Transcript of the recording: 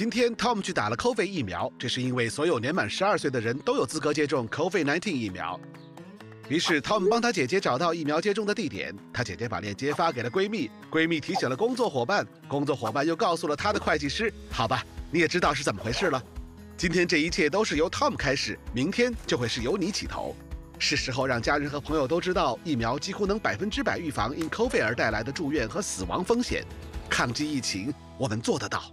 今天 Tom 去打了 COVID 疫苗，这是因为所有年满十二岁的人都有资格接种 COVID-19 疫苗。于是 Tom 帮他姐姐找到疫苗接种的地点，他姐姐把链接发给了闺蜜，闺蜜提醒了工作伙伴，工作伙伴又告诉了他的会计师。好吧，你也知道是怎么回事了。今天这一切都是由 Tom 开始，明天就会是由你起头。是时候让家人和朋友都知道，疫苗几乎能百分之百预防因 COVID 而带来的住院和死亡风险。抗击疫情，我们做得到。